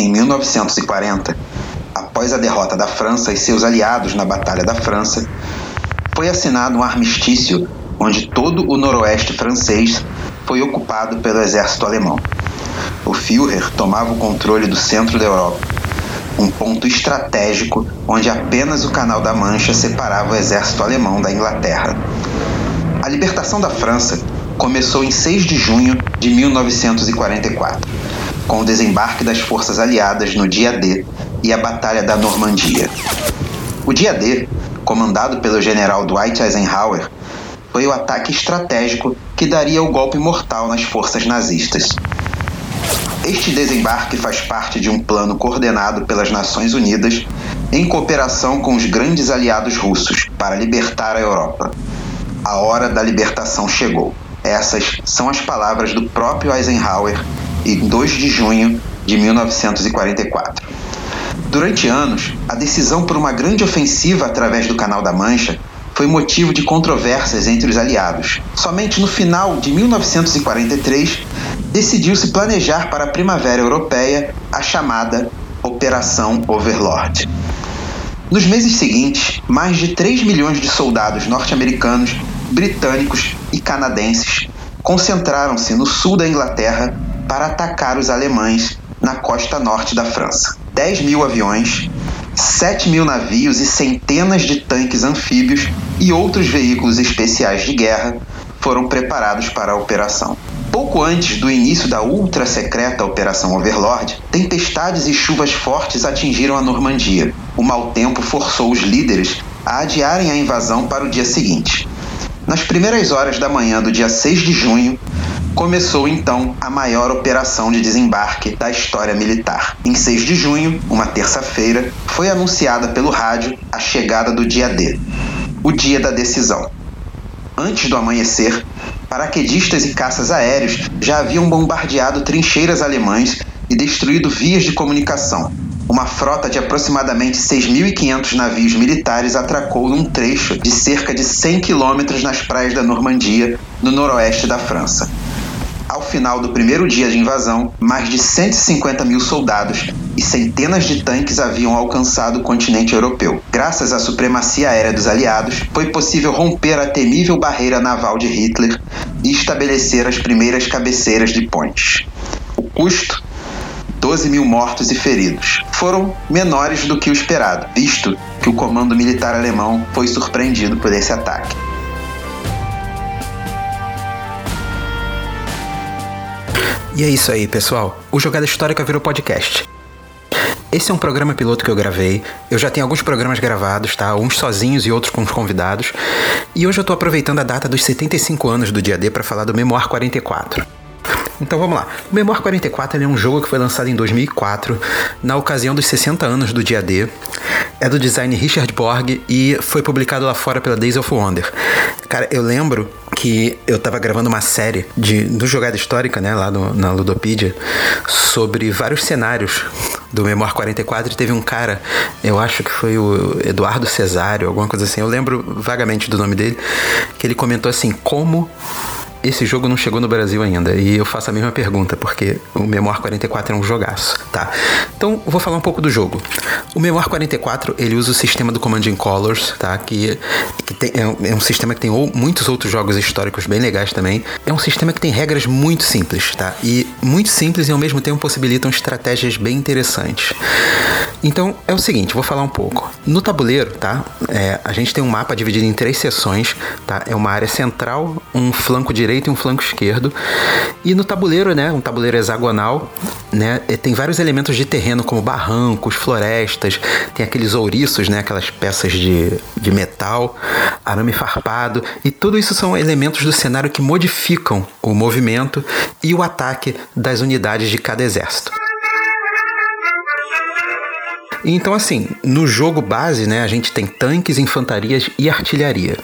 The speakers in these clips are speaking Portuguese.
em 1940, após a derrota da França e seus aliados na Batalha da França, foi assinado um armistício onde todo o noroeste francês foi ocupado pelo exército alemão. O Führer tomava o controle do centro da Europa, um ponto estratégico onde apenas o Canal da Mancha separava o exército alemão da Inglaterra. A libertação da França começou em 6 de junho de 1944, com o desembarque das forças aliadas no dia D e a Batalha da Normandia. O dia D, comandado pelo general Dwight Eisenhower, foi o ataque estratégico que daria o golpe mortal nas forças nazistas. Este desembarque faz parte de um plano coordenado pelas Nações Unidas em cooperação com os grandes aliados russos para libertar a Europa. A hora da libertação chegou. Essas são as palavras do próprio Eisenhower em 2 de junho de 1944. Durante anos, a decisão por uma grande ofensiva através do Canal da Mancha foi motivo de controvérsias entre os aliados. Somente no final de 1943 decidiu-se planejar para a Primavera Europeia a chamada Operação Overlord. Nos meses seguintes, mais de 3 milhões de soldados norte-americanos britânicos e canadenses concentraram-se no sul da Inglaterra para atacar os alemães na costa norte da França. 10 mil aviões, 7 mil navios e centenas de tanques anfíbios e outros veículos especiais de guerra foram preparados para a operação. Pouco antes do início da ultra secreta Operação Overlord, tempestades e chuvas fortes atingiram a Normandia. O mau tempo forçou os líderes a adiarem a invasão para o dia seguinte. Nas primeiras horas da manhã do dia 6 de junho, começou então a maior operação de desembarque da história militar. Em 6 de junho, uma terça-feira, foi anunciada pelo rádio a chegada do dia D, o dia da decisão. Antes do amanhecer, paraquedistas e caças aéreos já haviam bombardeado trincheiras alemãs e destruído vias de comunicação, uma frota de aproximadamente 6.500 navios militares atracou num trecho de cerca de 100 quilômetros nas praias da Normandia, no noroeste da França. Final do primeiro dia de invasão, mais de 150 mil soldados e centenas de tanques haviam alcançado o continente europeu. Graças à supremacia aérea dos aliados, foi possível romper a temível barreira naval de Hitler e estabelecer as primeiras cabeceiras de pontes. O custo 12 mil mortos e feridos. Foram menores do que o esperado, visto que o comando militar alemão foi surpreendido por esse ataque. E é isso aí, pessoal. O Jogada Histórica virou podcast. Esse é um programa piloto que eu gravei. Eu já tenho alguns programas gravados, tá? Uns sozinhos e outros com os convidados. E hoje eu tô aproveitando a data dos 75 anos do dia D para falar do Memoir 44. Então vamos lá. O Memoir 44 é um jogo que foi lançado em 2004, na ocasião dos 60 anos do dia D. É do design Richard Borg e foi publicado lá fora pela Days of Wonder. Cara, eu lembro que eu tava gravando uma série de, do Jogada Histórica, né, lá no, na Ludopedia, sobre vários cenários do Memoir 44 e teve um cara, eu acho que foi o Eduardo Cesário, alguma coisa assim, eu lembro vagamente do nome dele, que ele comentou assim, como esse jogo não chegou no Brasil ainda e eu faço a mesma pergunta, porque o Memoir 44 é um jogaço, tá? Então, vou falar um pouco do jogo. O Memoir 44, ele usa o sistema do Command Colors, tá? Que, que tem, é, um, é, um, sistema que tem ou, muitos outros jogos históricos bem legais também. É um sistema que tem regras muito simples, tá? E muito simples e ao mesmo tempo possibilitam estratégias bem interessantes. Então, é o seguinte, vou falar um pouco. No tabuleiro, tá? É, a gente tem um mapa dividido em três seções, tá? É uma área central, um flanco direito direito e um flanco esquerdo. E no tabuleiro, né, um tabuleiro hexagonal, né, tem vários elementos de terreno como barrancos, florestas, tem aqueles ouriços, né, aquelas peças de, de metal, arame farpado, e tudo isso são elementos do cenário que modificam o movimento e o ataque das unidades de cada exército. Então, assim, no jogo base, né, a gente tem tanques, infantarias e artilharia.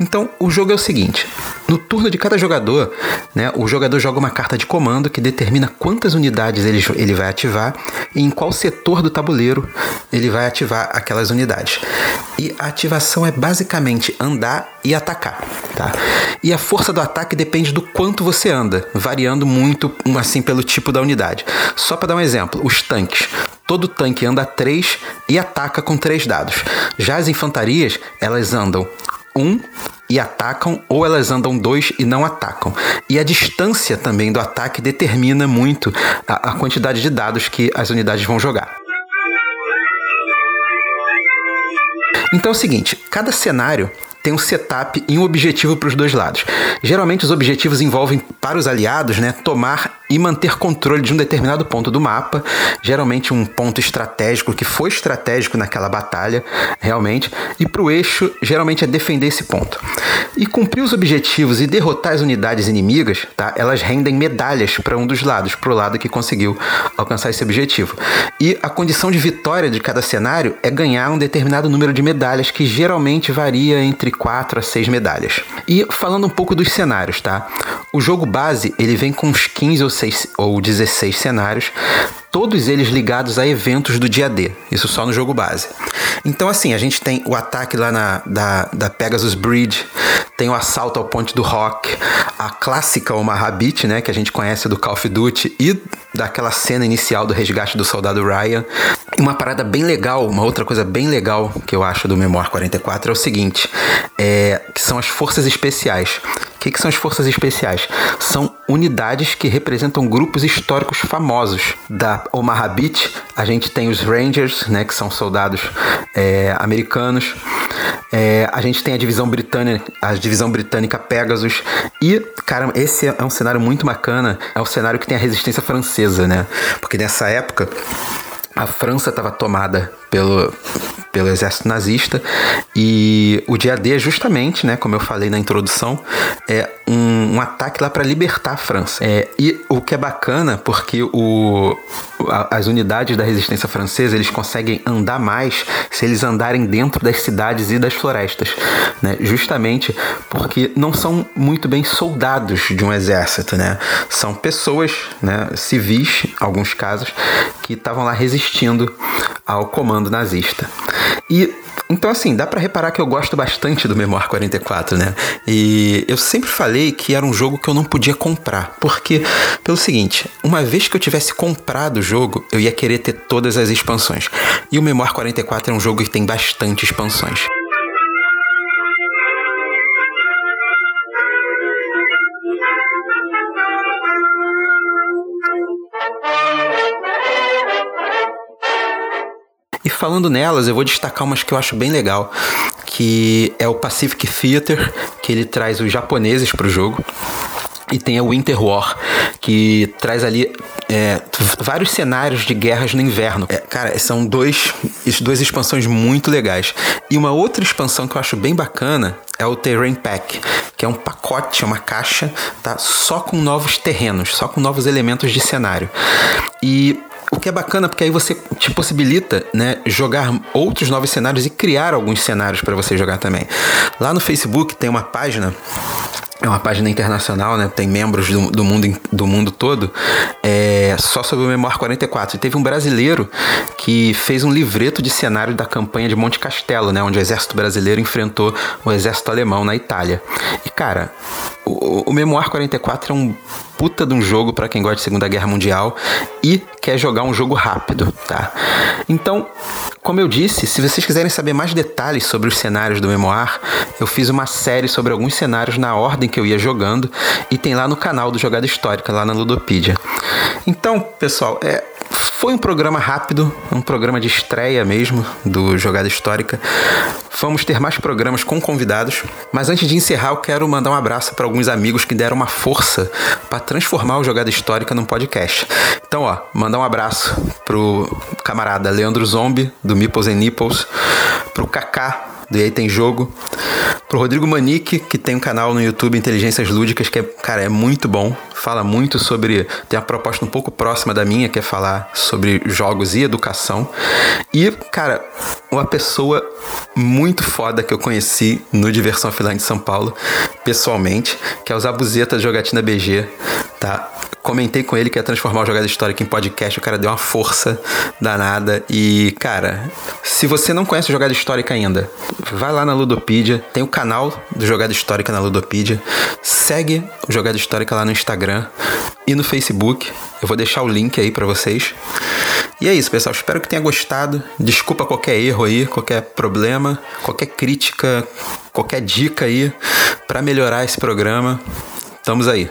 Então, o jogo é o seguinte: no turno de cada jogador, né, o jogador joga uma carta de comando que determina quantas unidades ele, ele vai ativar e em qual setor do tabuleiro ele vai ativar aquelas unidades. E a ativação é basicamente andar e atacar, tá? E a força do ataque depende do quanto você anda, variando muito assim pelo tipo da unidade. Só para dar um exemplo, os tanques. Todo tanque anda 3 e ataca com 3 dados. Já as infantarias, elas andam 1 e atacam, ou elas andam 2 e não atacam. E a distância também do ataque determina muito a, a quantidade de dados que as unidades vão jogar. Então é o seguinte, cada cenário tem um setup e um objetivo para os dois lados. Geralmente os objetivos envolvem para os aliados, né, tomar e manter controle de um determinado ponto do mapa, geralmente um ponto estratégico que foi estratégico naquela batalha, realmente, e para o eixo, geralmente é defender esse ponto. E cumprir os objetivos e derrotar as unidades inimigas, tá? Elas rendem medalhas para um dos lados, para o lado que conseguiu alcançar esse objetivo. E a condição de vitória de cada cenário é ganhar um determinado número de medalhas que geralmente varia entre 4 a 6 medalhas. E falando um pouco dos cenários, tá? O jogo base, ele vem com uns 15 ou 16 ou 16 cenários, todos eles ligados a eventos do dia D, isso só no jogo base. Então, assim, a gente tem o ataque lá na, da, da Pegasus Bridge, tem o assalto ao Ponte do Rock, a clássica Omaha Beach, né, que a gente conhece do Call of Duty e daquela cena inicial do resgate do soldado Ryan. Uma parada bem legal, uma outra coisa bem legal que eu acho do Memoir 44 é o seguinte, é, que são as forças especiais. O que, são as forças especiais? São unidades que representam grupos históricos famosos. Da Omaha Beach, a gente tem os Rangers, né, que são soldados é, americanos. É, a gente tem a divisão britânica, a divisão britânica Pegasus. E, cara, esse é um cenário muito bacana. É o cenário que tem a resistência francesa, né? Porque nessa época a França estava tomada pelo, pelo exército nazista. E o dia D é justamente, né, como eu falei na introdução, é um, um ataque lá para libertar a França. É, e o que é bacana porque o, a, as unidades da resistência francesa eles conseguem andar mais se eles andarem dentro das cidades e das florestas, né, justamente porque não são muito bem soldados de um exército, né, são pessoas, né, civis, alguns casos, que estavam lá resistindo ao comando nazista. E então, assim, dá para reparar que eu gosto bastante do Memoir 44, né? E eu sempre falei que era um jogo que eu não podia comprar. Porque, pelo seguinte, uma vez que eu tivesse comprado o jogo, eu ia querer ter todas as expansões. E o Memoir 44 é um jogo que tem bastante expansões. Falando nelas, eu vou destacar umas que eu acho bem legal, que é o Pacific Theater, que ele traz os japoneses para o jogo. E tem a Winter War, que traz ali é, vários cenários de guerras no inverno. É, cara, são dois, duas expansões muito legais. E uma outra expansão que eu acho bem bacana é o Terrain Pack, que é um pacote, uma caixa, tá? Só com novos terrenos, só com novos elementos de cenário. E o que é bacana porque aí você te possibilita, né, jogar outros novos cenários e criar alguns cenários para você jogar também. Lá no Facebook tem uma página é uma página internacional, né? Tem membros do, do, mundo, do mundo todo, é, só sobre o Memoir 44. E teve um brasileiro que fez um livreto de cenário da campanha de Monte Castelo, né? Onde o exército brasileiro enfrentou o exército alemão na Itália. E, cara, o, o Memoir 44 é um puta de um jogo para quem gosta de Segunda Guerra Mundial e quer jogar um jogo rápido, tá? Então, como eu disse, se vocês quiserem saber mais detalhes sobre os cenários do Memoir, eu fiz uma série sobre alguns cenários na ordem que eu ia jogando e tem lá no canal do Jogada Histórica, lá na Ludopedia. Então, pessoal, é, foi um programa rápido, um programa de estreia mesmo do Jogada Histórica. Vamos ter mais programas com convidados, mas antes de encerrar, eu quero mandar um abraço para alguns amigos que deram uma força para transformar o Jogada Histórica num podcast. Então, ó, mandar um abraço pro camarada Leandro Zombi do Meeples and Nipples, pro Kaká do EA Tem Jogo. Pro Rodrigo Manique, que tem um canal no YouTube Inteligências Lúdicas, que é, cara, é muito bom. Fala muito sobre. Tem uma proposta um pouco próxima da minha, que é falar sobre jogos e educação. E, cara, uma pessoa muito foda que eu conheci no Diversão Filante de São Paulo, pessoalmente, que é o Zabuzeta Jogatina BG, tá? Comentei com ele que ia transformar o Jogada Histórica em podcast, o cara deu uma força danada. E, cara, se você não conhece o Jogada Histórica ainda, vai lá na Ludopedia, tem o canal do Jogada Histórica na Ludopedia, segue o Jogada Histórica lá no Instagram e no Facebook. Eu vou deixar o link aí para vocês. E é isso, pessoal. Espero que tenha gostado. Desculpa qualquer erro aí, qualquer problema, qualquer crítica, qualquer dica aí para melhorar esse programa. Estamos aí.